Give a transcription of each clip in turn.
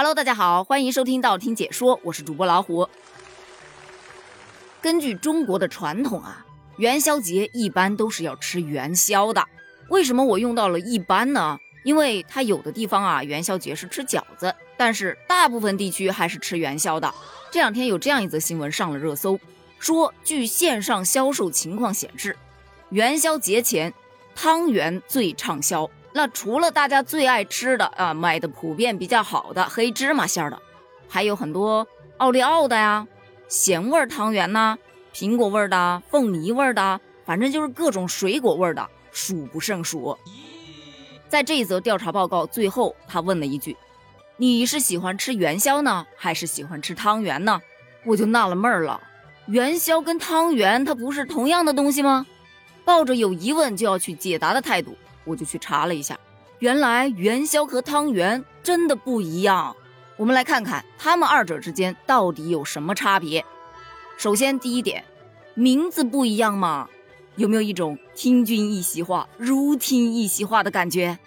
Hello，大家好，欢迎收听道听解说，我是主播老虎。根据中国的传统啊，元宵节一般都是要吃元宵的。为什么我用到了一般呢？因为它有的地方啊，元宵节是吃饺子，但是大部分地区还是吃元宵的。这两天有这样一则新闻上了热搜，说据线上销售情况显示，元宵节前汤圆最畅销。那除了大家最爱吃的啊，卖的普遍比较好的黑芝麻馅的，还有很多奥利奥的呀，咸味汤圆呐，苹果味的、凤梨味的，反正就是各种水果味的，数不胜数。在这一则调查报告最后，他问了一句：“你是喜欢吃元宵呢，还是喜欢吃汤圆呢？”我就纳了闷了，元宵跟汤圆它不是同样的东西吗？抱着有疑问就要去解答的态度。我就去查了一下，原来元宵和汤圆真的不一样。我们来看看它们二者之间到底有什么差别。首先，第一点，名字不一样嘛，有没有一种听君一席话，如听一席话的感觉？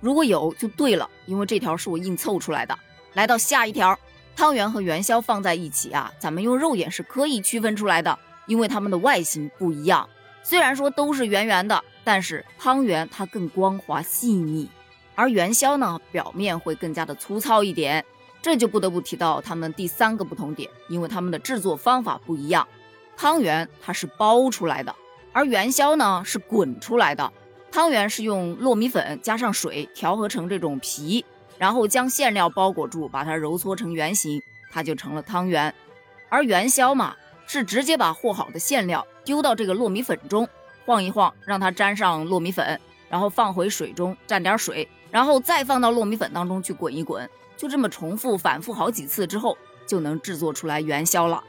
如果有，就对了，因为这条是我硬凑出来的。来到下一条，汤圆和元宵放在一起啊，咱们用肉眼是可以区分出来的，因为它们的外形不一样。虽然说都是圆圆的。但是汤圆它更光滑细腻，而元宵呢表面会更加的粗糙一点，这就不得不提到它们第三个不同点，因为它们的制作方法不一样。汤圆它是包出来的，而元宵呢是滚出来的。汤圆是用糯米粉加上水调和成这种皮，然后将馅料包裹住，把它揉搓成圆形，它就成了汤圆。而元宵嘛是直接把和好的馅料丢到这个糯米粉中。晃一晃，让它沾上糯米粉，然后放回水中蘸点水，然后再放到糯米粉当中去滚一滚，就这么重复反复好几次之后，就能制作出来元宵了。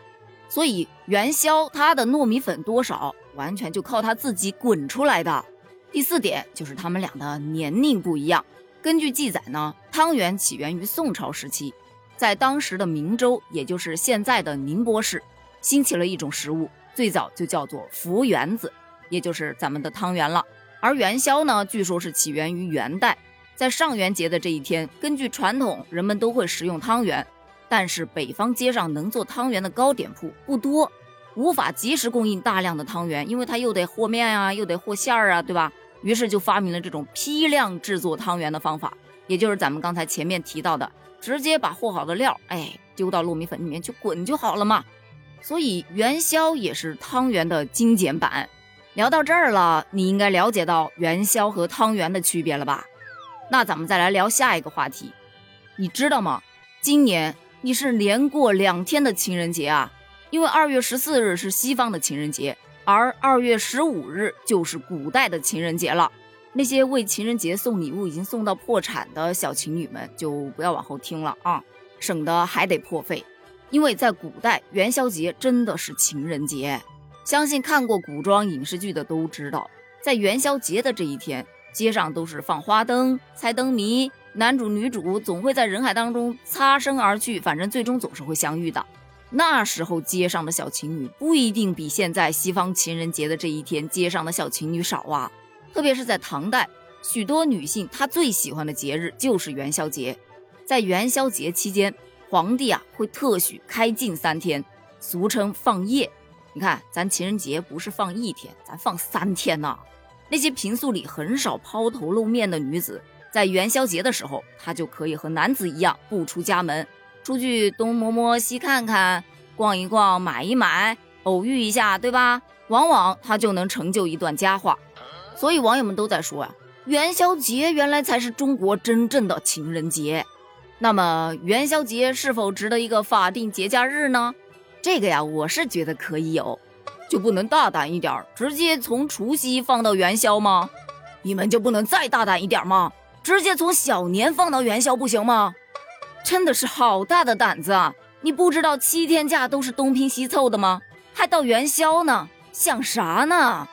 所以元宵它的糯米粉多少，完全就靠它自己滚出来的。第四点就是它们俩的年龄不一样。根据记载呢，汤圆起源于宋朝时期，在当时的明州，也就是现在的宁波市，兴起了一种食物，最早就叫做福圆子。也就是咱们的汤圆了，而元宵呢，据说是起源于元代，在上元节的这一天，根据传统，人们都会食用汤圆，但是北方街上能做汤圆的糕点铺不多，无法及时供应大量的汤圆，因为它又得和面啊，又得和馅儿啊，对吧？于是就发明了这种批量制作汤圆的方法，也就是咱们刚才前面提到的，直接把和好的料，哎，丢到糯米粉里面去滚就好了嘛。所以元宵也是汤圆的精简版。聊到这儿了，你应该了解到元宵和汤圆的区别了吧？那咱们再来聊下一个话题，你知道吗？今年你是连过两天的情人节啊，因为二月十四日是西方的情人节，而二月十五日就是古代的情人节了。那些为情人节送礼物已经送到破产的小情侣们，就不要往后听了啊，省得还得破费。因为在古代，元宵节真的是情人节。相信看过古装影视剧的都知道，在元宵节的这一天，街上都是放花灯、猜灯谜，男主女主总会在人海当中擦身而去，反正最终总是会相遇的。那时候街上的小情侣不一定比现在西方情人节的这一天街上的小情侣少啊。特别是在唐代，许多女性她最喜欢的节日就是元宵节。在元宵节期间，皇帝啊会特许开禁三天，俗称放夜。你看，咱情人节不是放一天，咱放三天呢。那些平素里很少抛头露面的女子，在元宵节的时候，她就可以和男子一样不出家门，出去东摸摸西看看，逛一逛，买一买，偶遇一下，对吧？往往她就能成就一段佳话。所以网友们都在说啊，元宵节原来才是中国真正的情人节。那么元宵节是否值得一个法定节假日呢？这个呀，我是觉得可以有，就不能大胆一点，直接从除夕放到元宵吗？你们就不能再大胆一点吗？直接从小年放到元宵不行吗？真的是好大的胆子啊！你不知道七天假都是东拼西凑的吗？还到元宵呢？想啥呢？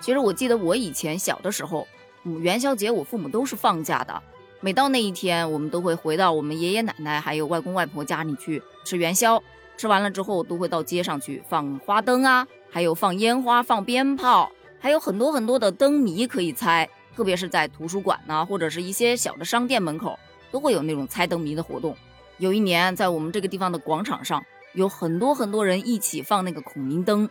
其实我记得我以前小的时候，嗯，元宵节我父母都是放假的，每到那一天，我们都会回到我们爷爷奶奶还有外公外婆家里去吃元宵。吃完了之后，都会到街上去放花灯啊，还有放烟花、放鞭炮，还有很多很多的灯谜可以猜。特别是在图书馆呢，或者是一些小的商店门口，都会有那种猜灯谜的活动。有一年在我们这个地方的广场上，有很多很多人一起放那个孔明灯，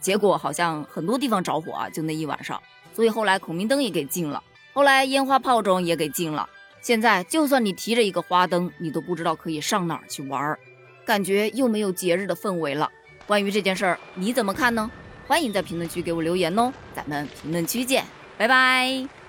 结果好像很多地方着火啊，就那一晚上，所以后来孔明灯也给禁了，后来烟花炮仗也给禁了。现在就算你提着一个花灯，你都不知道可以上哪儿去玩儿，感觉又没有节日的氛围了。关于这件事儿，你怎么看呢？欢迎在评论区给我留言哦，咱们评论区见，拜拜。